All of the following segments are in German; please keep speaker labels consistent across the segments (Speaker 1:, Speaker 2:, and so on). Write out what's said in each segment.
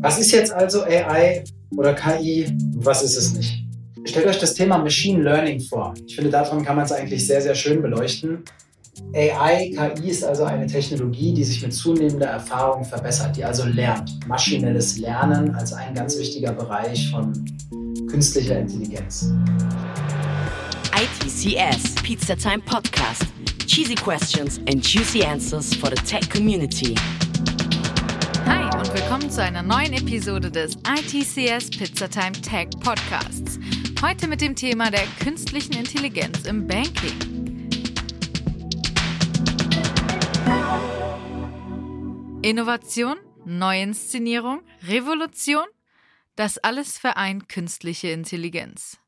Speaker 1: Was ist jetzt also AI oder KI? Was ist es nicht? Stellt euch das Thema Machine Learning vor. Ich finde, daran kann man es eigentlich sehr, sehr schön beleuchten. AI, KI ist also eine Technologie, die sich mit zunehmender Erfahrung verbessert, die also lernt. Maschinelles Lernen als ein ganz wichtiger Bereich von künstlicher Intelligenz.
Speaker 2: ITCS Pizza Time Podcast. Cheesy questions and juicy answers for the tech community.
Speaker 3: Willkommen zu einer neuen Episode des ITCS Pizzatime Tech Podcasts. Heute mit dem Thema der künstlichen Intelligenz im Banking. Innovation, Neuinszenierung, Revolution, das alles vereint künstliche Intelligenz.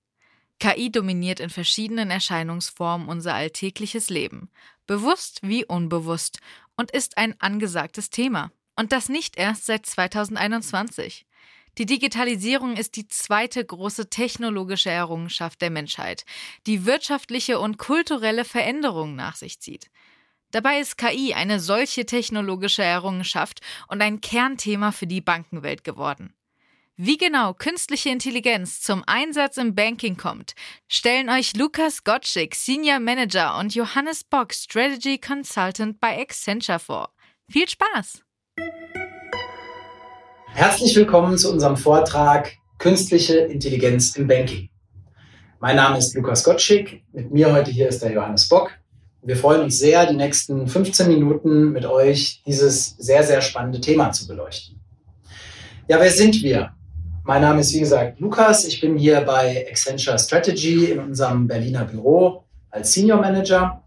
Speaker 3: KI dominiert in verschiedenen Erscheinungsformen unser alltägliches Leben, bewusst wie unbewusst, und ist ein angesagtes Thema. Und das nicht erst seit 2021. Die Digitalisierung ist die zweite große technologische Errungenschaft der Menschheit, die wirtschaftliche und kulturelle Veränderungen nach sich zieht. Dabei ist KI eine solche technologische Errungenschaft und ein Kernthema für die Bankenwelt geworden. Wie genau künstliche Intelligenz zum Einsatz im Banking kommt, stellen euch Lukas Gottschig, Senior Manager und Johannes Bock, Strategy Consultant bei Accenture vor. Viel Spaß!
Speaker 1: Herzlich willkommen zu unserem Vortrag Künstliche Intelligenz im Banking. Mein Name ist Lukas Gottschig. Mit mir heute hier ist der Johannes Bock. Wir freuen uns sehr, die nächsten 15 Minuten mit euch dieses sehr, sehr spannende Thema zu beleuchten. Ja, wer sind wir? Mein Name ist, wie gesagt, Lukas. Ich bin hier bei Accenture Strategy in unserem Berliner Büro als Senior Manager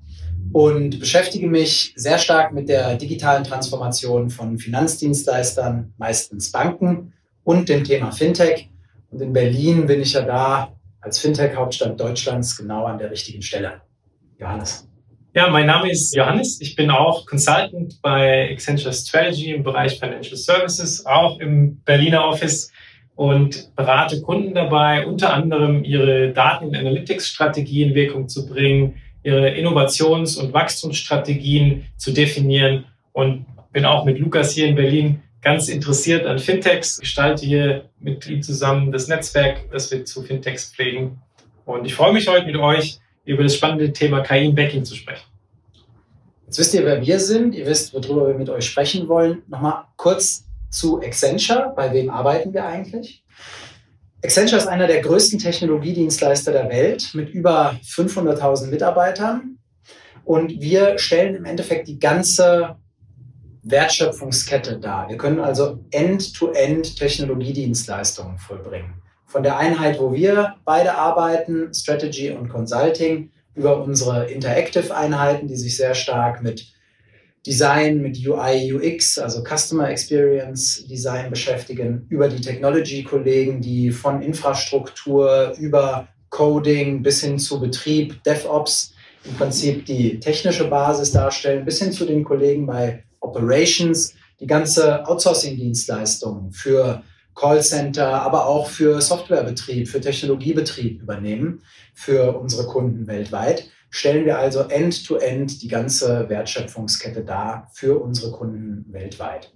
Speaker 1: und beschäftige mich sehr stark mit der digitalen Transformation von Finanzdienstleistern, meistens Banken und dem Thema Fintech. Und in Berlin bin ich ja da als Fintech-Hauptstadt Deutschlands genau an der richtigen Stelle. Johannes.
Speaker 4: Ja, mein Name ist Johannes. Ich bin auch Consultant bei Accenture Strategy im Bereich Financial Services, auch im Berliner Office und berate Kunden dabei, unter anderem ihre Daten- und Analytics-Strategie in Wirkung zu bringen, ihre Innovations- und Wachstumsstrategien zu definieren und bin auch mit Lukas hier in Berlin ganz interessiert an Fintechs, gestalte hier mit ihm zusammen das Netzwerk, das wir zu Fintechs pflegen. Und ich freue mich heute mit euch über das spannende Thema KI im Backing zu sprechen.
Speaker 1: Jetzt wisst ihr, wer wir sind. Ihr wisst, worüber wir mit euch sprechen wollen. Nochmal kurz zu Accenture. Bei wem arbeiten wir eigentlich? Accenture ist einer der größten Technologiedienstleister der Welt mit über 500.000 Mitarbeitern. Und wir stellen im Endeffekt die ganze Wertschöpfungskette dar. Wir können also End-to-End Technologiedienstleistungen vollbringen. Von der Einheit, wo wir beide arbeiten, Strategy und Consulting, über unsere Interactive-Einheiten, die sich sehr stark mit Design, mit UI, UX, also Customer Experience Design beschäftigen, über die Technology-Kollegen, die von Infrastruktur über Coding bis hin zu Betrieb, DevOps im Prinzip die technische Basis darstellen, bis hin zu den Kollegen bei Operations, die ganze Outsourcing-Dienstleistungen für Callcenter, aber auch für Softwarebetrieb, für Technologiebetrieb übernehmen für unsere Kunden weltweit stellen wir also end-to-end -end die ganze Wertschöpfungskette dar für unsere Kunden weltweit.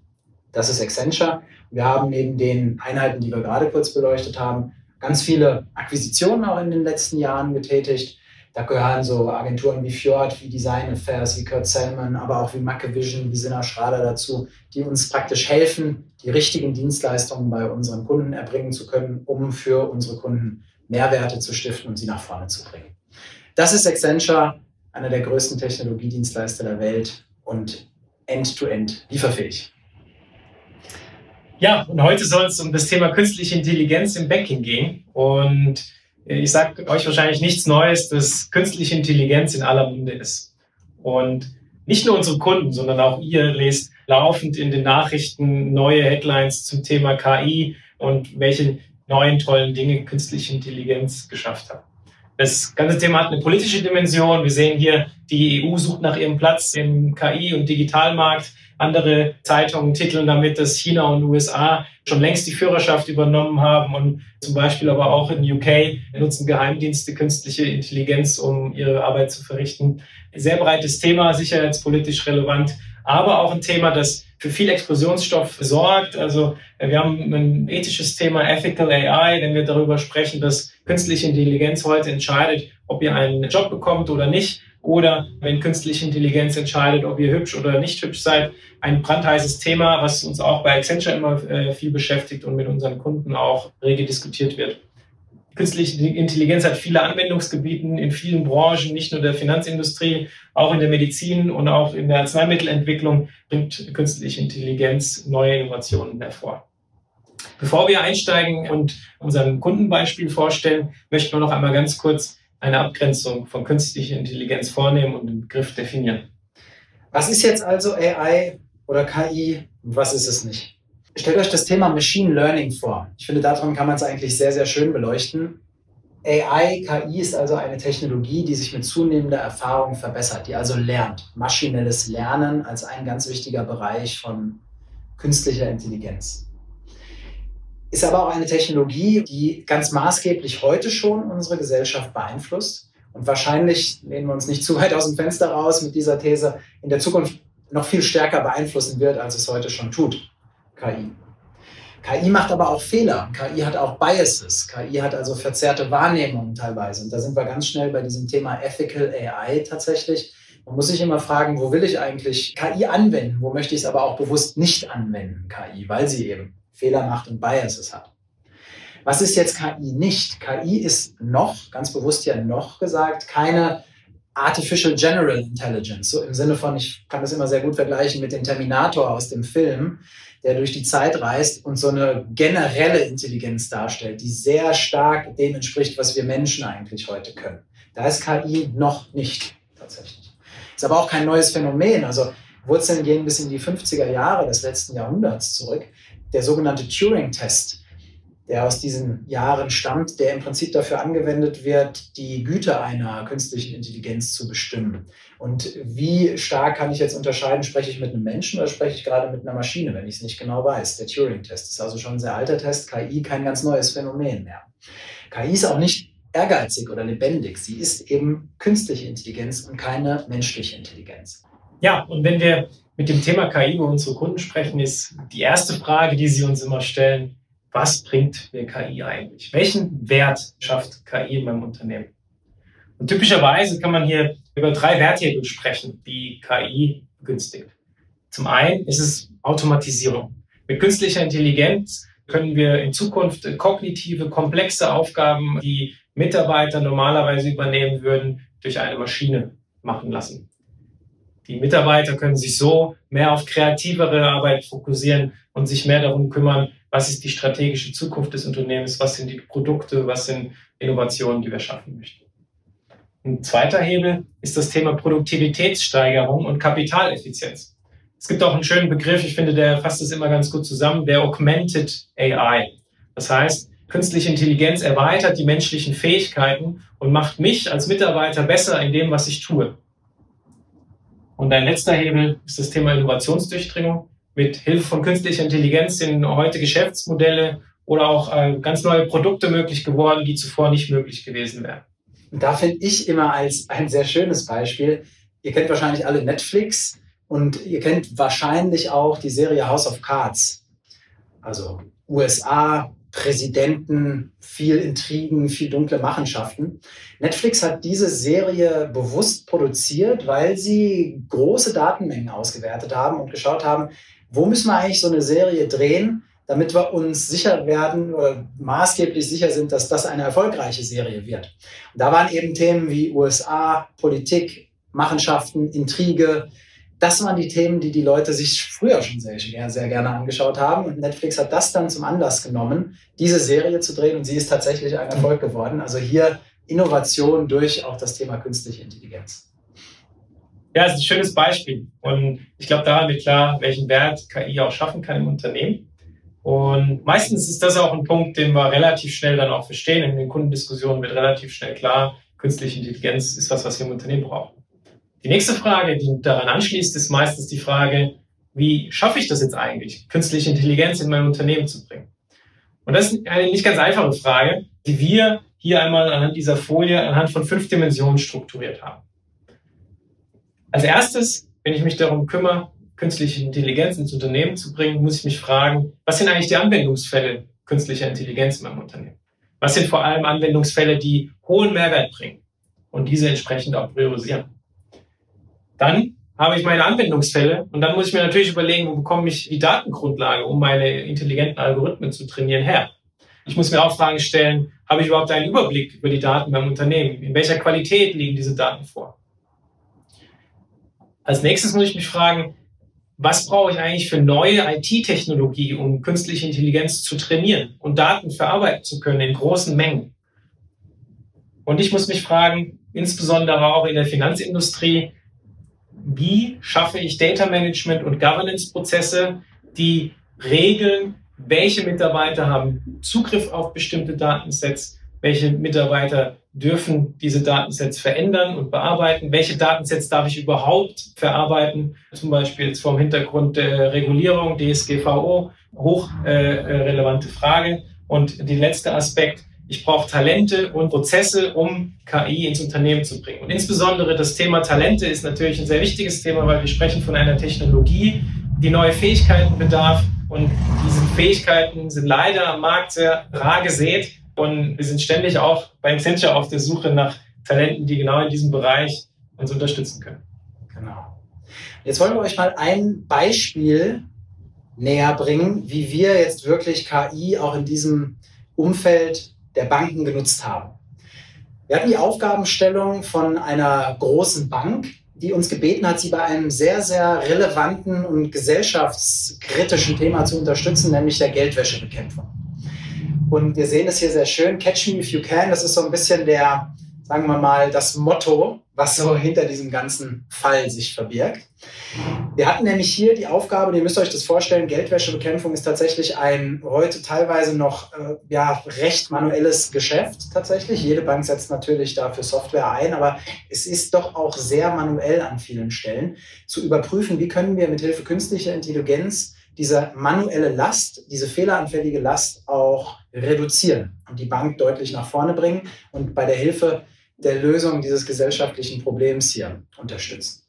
Speaker 1: Das ist Accenture. Wir haben neben den Einheiten, die wir gerade kurz beleuchtet haben, ganz viele Akquisitionen auch in den letzten Jahren getätigt. Da gehören so Agenturen wie Fjord, wie Design Affairs, wie Kurt Selman, aber auch wie Mackevision, wie Sinna Schrader dazu, die uns praktisch helfen, die richtigen Dienstleistungen bei unseren Kunden erbringen zu können, um für unsere Kunden Mehrwerte zu stiften und sie nach vorne zu bringen. Das ist Accenture, einer der größten Technologiedienstleister der Welt und end-to-end lieferfähig.
Speaker 4: Ja, und heute soll es um das Thema künstliche Intelligenz im Banking gehen. Und ich sage euch wahrscheinlich nichts Neues, dass künstliche Intelligenz in aller Munde ist. Und nicht nur unsere Kunden, sondern auch ihr lest laufend in den Nachrichten neue Headlines zum Thema KI und welche neuen tollen Dinge künstliche Intelligenz geschafft hat. Das ganze Thema hat eine politische Dimension. Wir sehen hier, die EU sucht nach ihrem Platz im KI- und Digitalmarkt. Andere Zeitungen titeln damit, dass China und USA schon längst die Führerschaft übernommen haben und zum Beispiel aber auch in UK nutzen Geheimdienste künstliche Intelligenz, um ihre Arbeit zu verrichten. Sehr breites Thema, sicherheitspolitisch relevant, aber auch ein Thema, das für viel Explosionsstoff sorgt. Also wir haben ein ethisches Thema Ethical AI, wenn wir darüber sprechen, dass künstliche Intelligenz heute entscheidet, ob ihr einen Job bekommt oder nicht. Oder wenn künstliche Intelligenz entscheidet, ob ihr hübsch oder nicht hübsch seid. Ein brandheißes Thema, was uns auch bei Accenture immer äh, viel beschäftigt und mit unseren Kunden auch rege diskutiert wird. Künstliche Intelligenz hat viele Anwendungsgebieten in vielen Branchen, nicht nur der Finanzindustrie, auch in der Medizin und auch in der Arzneimittelentwicklung bringt künstliche Intelligenz neue Innovationen hervor. Bevor wir einsteigen und unseren Kundenbeispiel vorstellen, möchten wir noch einmal ganz kurz eine Abgrenzung von künstlicher Intelligenz vornehmen und den Begriff definieren.
Speaker 1: Was ist jetzt also AI oder KI und was ist es nicht? Stellt euch das Thema Machine Learning vor. Ich finde, daran kann man es eigentlich sehr, sehr schön beleuchten. AI, KI ist also eine Technologie, die sich mit zunehmender Erfahrung verbessert, die also lernt. Maschinelles Lernen als ein ganz wichtiger Bereich von künstlicher Intelligenz. Ist aber auch eine Technologie, die ganz maßgeblich heute schon unsere Gesellschaft beeinflusst. Und wahrscheinlich lehnen wir uns nicht zu weit aus dem Fenster raus mit dieser These, in der Zukunft noch viel stärker beeinflussen wird, als es heute schon tut. KI. KI macht aber auch Fehler. KI hat auch Biases. KI hat also verzerrte Wahrnehmungen teilweise. Und da sind wir ganz schnell bei diesem Thema Ethical AI tatsächlich. Man muss sich immer fragen, wo will ich eigentlich KI anwenden? Wo möchte ich es aber auch bewusst nicht anwenden, KI, weil sie eben Fehler macht und Biases hat. Was ist jetzt KI nicht? KI ist noch, ganz bewusst ja noch gesagt, keine Artificial General Intelligence. So im Sinne von, ich kann das immer sehr gut vergleichen mit dem Terminator aus dem Film der durch die Zeit reist und so eine generelle Intelligenz darstellt, die sehr stark dem entspricht, was wir Menschen eigentlich heute können. Da ist KI noch nicht tatsächlich. Ist aber auch kein neues Phänomen. Also Wurzeln gehen bis in die 50er Jahre des letzten Jahrhunderts zurück. Der sogenannte Turing-Test der aus diesen Jahren stammt, der im Prinzip dafür angewendet wird, die Güte einer künstlichen Intelligenz zu bestimmen. Und wie stark kann ich jetzt unterscheiden, spreche ich mit einem Menschen oder spreche ich gerade mit einer Maschine, wenn ich es nicht genau weiß? Der Turing-Test ist also schon ein sehr alter Test, KI kein ganz neues Phänomen mehr. KI ist auch nicht ehrgeizig oder lebendig, sie ist eben künstliche Intelligenz und keine menschliche Intelligenz.
Speaker 4: Ja, und wenn wir mit dem Thema KI über unsere Kunden sprechen, ist die erste Frage, die sie uns immer stellen, was bringt mir KI eigentlich? Welchen Wert schafft KI in meinem Unternehmen? Und typischerweise kann man hier über drei Werthebel sprechen, die KI begünstigt. Zum einen ist es Automatisierung. Mit künstlicher Intelligenz können wir in Zukunft kognitive, komplexe Aufgaben, die Mitarbeiter normalerweise übernehmen würden, durch eine Maschine machen lassen. Die Mitarbeiter können sich so mehr auf kreativere Arbeit fokussieren und sich mehr darum kümmern, was ist die strategische Zukunft des Unternehmens, was sind die Produkte, was sind Innovationen, die wir schaffen möchten. Ein zweiter Hebel ist das Thema Produktivitätssteigerung und Kapitaleffizienz. Es gibt auch einen schönen Begriff, ich finde, der fasst es immer ganz gut zusammen, der Augmented AI. Das heißt, künstliche Intelligenz erweitert die menschlichen Fähigkeiten und macht mich als Mitarbeiter besser in dem, was ich tue. Und ein letzter Hebel ist das Thema Innovationsdurchdringung mit Hilfe von künstlicher Intelligenz sind heute Geschäftsmodelle oder auch äh, ganz neue Produkte möglich geworden, die zuvor nicht möglich gewesen wären.
Speaker 1: Und da finde ich immer als ein sehr schönes Beispiel, ihr kennt wahrscheinlich alle Netflix und ihr kennt wahrscheinlich auch die Serie House of Cards. Also USA, Präsidenten, viel Intrigen, viel dunkle Machenschaften. Netflix hat diese Serie bewusst produziert, weil sie große Datenmengen ausgewertet haben und geschaut haben, wo müssen wir eigentlich so eine Serie drehen, damit wir uns sicher werden oder maßgeblich sicher sind, dass das eine erfolgreiche Serie wird. Und da waren eben Themen wie USA, Politik, Machenschaften, Intrige. Das waren die Themen, die die Leute sich früher schon sehr, sehr gerne angeschaut haben. Und Netflix hat das dann zum Anlass genommen, diese Serie zu drehen. Und sie ist tatsächlich ein Erfolg geworden. Also hier Innovation durch auch das Thema künstliche Intelligenz.
Speaker 4: Ja, es ist ein schönes Beispiel. Und ich glaube, daran wird klar, welchen Wert KI auch schaffen kann im Unternehmen. Und meistens ist das auch ein Punkt, den wir relativ schnell dann auch verstehen. In den Kundendiskussionen wird relativ schnell klar, künstliche Intelligenz ist was, was wir im Unternehmen brauchen. Die nächste Frage, die daran anschließt, ist meistens die Frage, wie schaffe ich das jetzt eigentlich, künstliche Intelligenz in mein Unternehmen zu bringen? Und das ist eine nicht ganz einfache Frage, die wir hier einmal anhand dieser Folie anhand von fünf Dimensionen strukturiert haben. Als erstes, wenn ich mich darum kümmere, künstliche Intelligenz ins Unternehmen zu bringen, muss ich mich fragen, was sind eigentlich die Anwendungsfälle künstlicher Intelligenz in meinem Unternehmen? Was sind vor allem Anwendungsfälle, die hohen Mehrwert bringen und diese entsprechend auch priorisieren? Dann habe ich meine Anwendungsfälle und dann muss ich mir natürlich überlegen, wo bekomme ich die Datengrundlage, um meine intelligenten Algorithmen zu trainieren, her. Ich muss mir auch Fragen stellen, habe ich überhaupt einen Überblick über die Daten beim Unternehmen? In welcher Qualität liegen diese Daten vor? Als nächstes muss ich mich fragen, was brauche ich eigentlich für neue IT-Technologie, um künstliche Intelligenz zu trainieren und Daten verarbeiten zu können in großen Mengen? Und ich muss mich fragen, insbesondere auch in der Finanzindustrie, wie schaffe ich Data Management und Governance Prozesse, die regeln, welche Mitarbeiter haben Zugriff auf bestimmte Datensets, welche Mitarbeiter dürfen diese Datensets verändern und bearbeiten, welche Datensets darf ich überhaupt verarbeiten, zum Beispiel jetzt vom Hintergrund der Regulierung, DSGVO, hochrelevante äh, Frage. Und der letzte Aspekt, ich brauche Talente und Prozesse, um KI ins Unternehmen zu bringen. Und insbesondere das Thema Talente ist natürlich ein sehr wichtiges Thema, weil wir sprechen von einer Technologie, die neue Fähigkeiten bedarf. Und diese Fähigkeiten sind leider am Markt sehr rar gesät. Und wir sind ständig auch bei Accenture auf der Suche nach Talenten, die genau in diesem Bereich uns unterstützen können.
Speaker 1: Genau. Jetzt wollen wir euch mal ein Beispiel näher bringen, wie wir jetzt wirklich KI auch in diesem Umfeld der Banken genutzt haben. Wir hatten die Aufgabenstellung von einer großen Bank, die uns gebeten hat, sie bei einem sehr, sehr relevanten und gesellschaftskritischen Thema zu unterstützen, nämlich der Geldwäschebekämpfung. Und wir sehen es hier sehr schön, Catch Me If You Can, das ist so ein bisschen der, sagen wir mal, das Motto, was so hinter diesem ganzen Fall sich verbirgt. Wir hatten nämlich hier die Aufgabe, ihr müsst euch das vorstellen, Geldwäschebekämpfung ist tatsächlich ein heute teilweise noch äh, ja, recht manuelles Geschäft tatsächlich. Jede Bank setzt natürlich dafür Software ein, aber es ist doch auch sehr manuell an vielen Stellen zu überprüfen, wie können wir mit Hilfe künstlicher Intelligenz diese manuelle Last, diese fehleranfällige Last auch reduzieren und die Bank deutlich nach vorne bringen und bei der Hilfe der Lösung dieses gesellschaftlichen Problems hier unterstützen.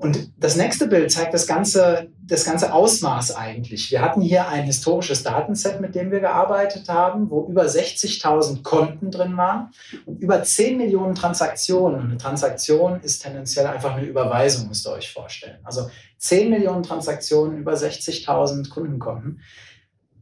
Speaker 1: Und das nächste Bild zeigt das ganze, das ganze Ausmaß eigentlich. Wir hatten hier ein historisches Datenset, mit dem wir gearbeitet haben, wo über 60.000 Konten drin waren und über 10 Millionen Transaktionen. Eine Transaktion ist tendenziell einfach eine Überweisung, müsst ihr euch vorstellen. Also 10 Millionen Transaktionen über 60.000 Kundenkonten.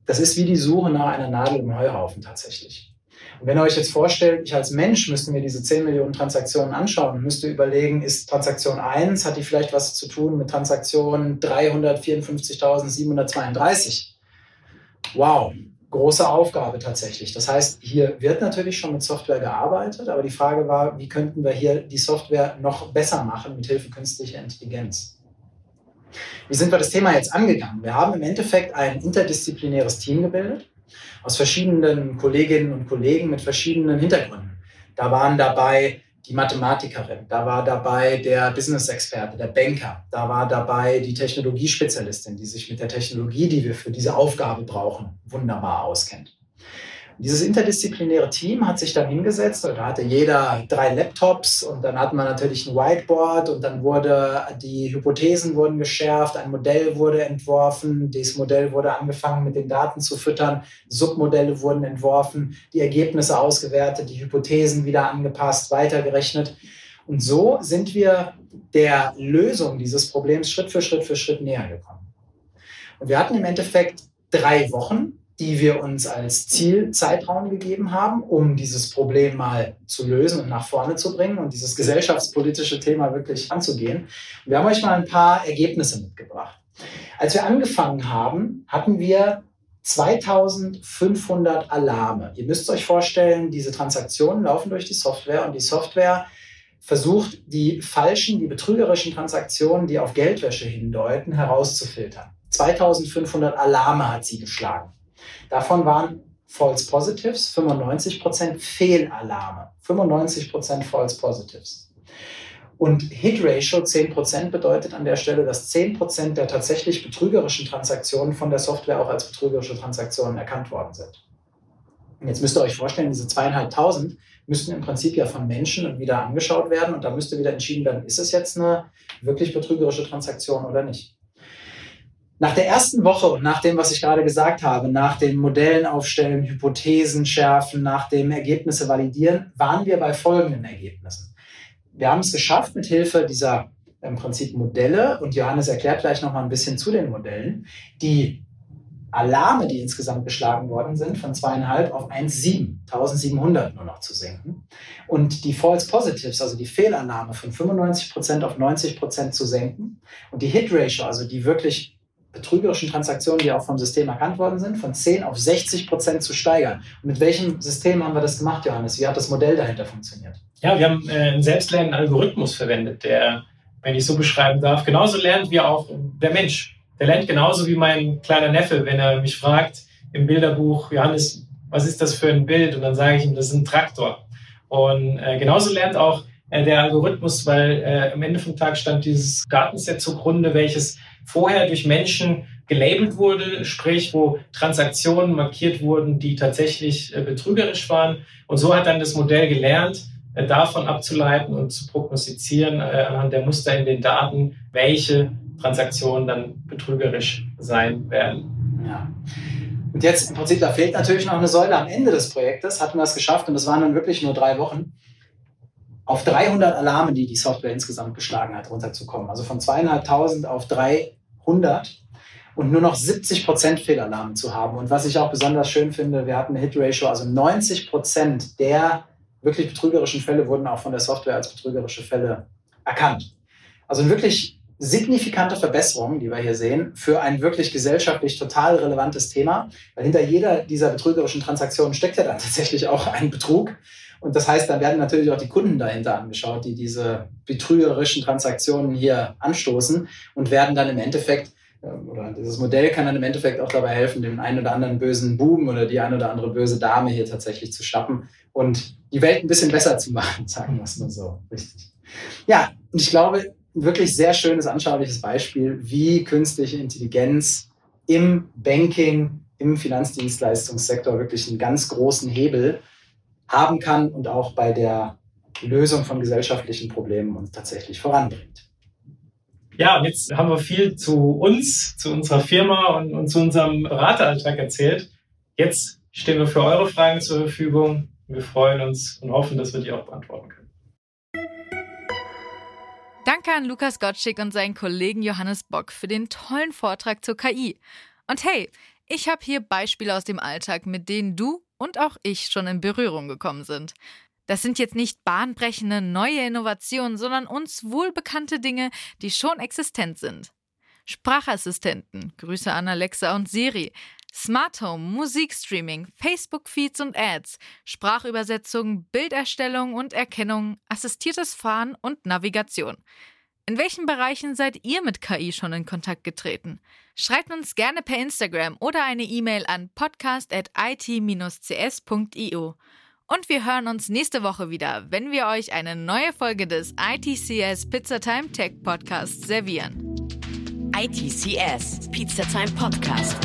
Speaker 1: Das ist wie die Suche nach einer Nadel im Heuhaufen tatsächlich. Und wenn ihr euch jetzt vorstellt, ich als Mensch müsste mir diese 10 Millionen Transaktionen anschauen und müsste überlegen, ist Transaktion 1, hat die vielleicht was zu tun mit Transaktion 354.732? Wow, große Aufgabe tatsächlich. Das heißt, hier wird natürlich schon mit Software gearbeitet, aber die Frage war, wie könnten wir hier die Software noch besser machen mit Hilfe künstlicher Intelligenz? Wie sind wir das Thema jetzt angegangen? Wir haben im Endeffekt ein interdisziplinäres Team gebildet aus verschiedenen Kolleginnen und Kollegen mit verschiedenen Hintergründen. Da waren dabei die Mathematikerin, da war dabei der Business-Experte, der Banker, da war dabei die Technologiespezialistin, die sich mit der Technologie, die wir für diese Aufgabe brauchen, wunderbar auskennt. Dieses interdisziplinäre Team hat sich dann hingesetzt da hatte jeder drei Laptops und dann hatten wir natürlich ein Whiteboard und dann wurde die Hypothesen wurden geschärft, ein Modell wurde entworfen, dieses Modell wurde angefangen mit den Daten zu füttern, Submodelle wurden entworfen, die Ergebnisse ausgewertet, die Hypothesen wieder angepasst, weitergerechnet. Und so sind wir der Lösung dieses Problems Schritt für Schritt für Schritt näher gekommen. Und wir hatten im Endeffekt drei Wochen, die wir uns als Zielzeitraum gegeben haben, um dieses Problem mal zu lösen und nach vorne zu bringen und dieses gesellschaftspolitische Thema wirklich anzugehen. Wir haben euch mal ein paar Ergebnisse mitgebracht. Als wir angefangen haben, hatten wir 2500 Alarme. Ihr müsst euch vorstellen, diese Transaktionen laufen durch die Software und die Software versucht, die falschen, die betrügerischen Transaktionen, die auf Geldwäsche hindeuten, herauszufiltern. 2500 Alarme hat sie geschlagen. Davon waren False Positives 95% Fehlalarme. 95% False Positives. Und Hit Ratio 10% bedeutet an der Stelle, dass 10% der tatsächlich betrügerischen Transaktionen von der Software auch als betrügerische Transaktionen erkannt worden sind. Und jetzt müsst ihr euch vorstellen, diese zweieinhalbtausend müssten im Prinzip ja von Menschen wieder angeschaut werden und da müsste wieder entschieden werden, ist es jetzt eine wirklich betrügerische Transaktion oder nicht. Nach der ersten Woche und nach dem, was ich gerade gesagt habe, nach den Modellen aufstellen, Hypothesen schärfen, nach dem Ergebnisse validieren, waren wir bei folgenden Ergebnissen. Wir haben es geschafft, mit Hilfe dieser im Prinzip Modelle, und Johannes erklärt gleich noch mal ein bisschen zu den Modellen, die Alarme, die insgesamt geschlagen worden sind, von zweieinhalb auf 1,7, 1700 nur noch zu senken. Und die False Positives, also die Fehlalarme von 95 Prozent auf 90 Prozent zu senken. Und die Hit Ratio, also die wirklich betrügerischen Transaktionen, die auch vom System erkannt worden sind, von 10 auf 60 Prozent zu steigern. Und mit welchem System haben wir das gemacht, Johannes? Wie hat das Modell dahinter funktioniert?
Speaker 4: Ja, wir haben äh, einen selbstlernenden Algorithmus verwendet, der, wenn ich so beschreiben darf, genauso lernt wie auch der Mensch. Der lernt genauso wie mein kleiner Neffe, wenn er mich fragt im Bilderbuch, Johannes, was ist das für ein Bild? Und dann sage ich ihm, das ist ein Traktor. Und äh, genauso lernt auch äh, der Algorithmus, weil äh, am Ende vom Tag stand dieses Datenset zugrunde, welches vorher durch Menschen gelabelt wurde, sprich, wo Transaktionen markiert wurden, die tatsächlich äh, betrügerisch waren. Und so hat dann das Modell gelernt, äh, davon abzuleiten und zu prognostizieren äh, anhand der Muster in den Daten, welche Transaktionen dann betrügerisch sein werden.
Speaker 1: Ja. Und jetzt im Prinzip, da fehlt natürlich noch eine Säule. Am Ende des Projektes hatten wir es geschafft und es waren dann wirklich nur drei Wochen auf 300 Alarme, die die Software insgesamt geschlagen hat, runterzukommen. Also von zweieinhalbtausend auf 300 und nur noch 70 Prozent Fehlalarme zu haben. Und was ich auch besonders schön finde, wir hatten eine Hit-Ratio, also 90 Prozent der wirklich betrügerischen Fälle wurden auch von der Software als betrügerische Fälle erkannt. Also wirklich signifikante Verbesserung, die wir hier sehen, für ein wirklich gesellschaftlich total relevantes Thema. Weil hinter jeder dieser betrügerischen Transaktionen steckt ja dann tatsächlich auch ein Betrug. Und das heißt, dann werden natürlich auch die Kunden dahinter angeschaut, die diese betrügerischen Transaktionen hier anstoßen und werden dann im Endeffekt, ähm, oder dieses Modell kann dann im Endeffekt auch dabei helfen, den einen oder anderen bösen Buben oder die eine oder andere böse Dame hier tatsächlich zu schnappen und die Welt ein bisschen besser zu machen, sagen wir es mal so. Richtig. Ja, und ich glaube, ein wirklich sehr schönes, anschauliches Beispiel, wie künstliche Intelligenz im Banking, im Finanzdienstleistungssektor wirklich einen ganz großen Hebel haben kann und auch bei der Lösung von gesellschaftlichen Problemen uns tatsächlich voranbringt.
Speaker 4: Ja, und jetzt haben wir viel zu uns, zu unserer Firma und, und zu unserem Berateralltag erzählt. Jetzt stehen wir für eure Fragen zur Verfügung. Wir freuen uns und hoffen, dass wir die auch beantworten können.
Speaker 3: Danke an Lukas Gottschick und seinen Kollegen Johannes Bock für den tollen Vortrag zur KI. Und hey, ich habe hier Beispiele aus dem Alltag, mit denen du und auch ich schon in Berührung gekommen sind. Das sind jetzt nicht bahnbrechende neue Innovationen, sondern uns wohlbekannte Dinge, die schon existent sind. Sprachassistenten, Grüße an Alexa und Siri, Smart Home, Musikstreaming, Facebook-Feeds und Ads, Sprachübersetzung, Bilderstellung und Erkennung, assistiertes Fahren und Navigation. In welchen Bereichen seid ihr mit KI schon in Kontakt getreten? Schreibt uns gerne per Instagram oder eine E-Mail an podcast.it-cs.io. Und wir hören uns nächste Woche wieder, wenn wir euch eine neue Folge des ITCS Pizzatime Tech Podcasts servieren.
Speaker 2: ITCS Pizzatime Podcast.